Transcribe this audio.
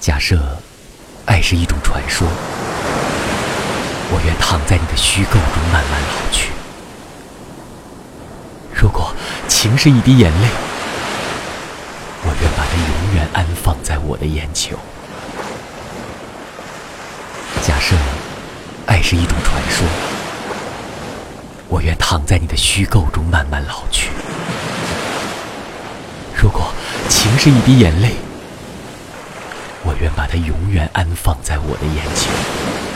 假设爱是一种传说，我愿躺在你的虚构中慢慢老去。如果情是一滴眼泪，我愿把它永远安放在我的眼球。假设爱是一种传说，我愿躺在你的虚构中慢慢老去。如果情是一滴眼泪，愿把它永远安放在我的眼前。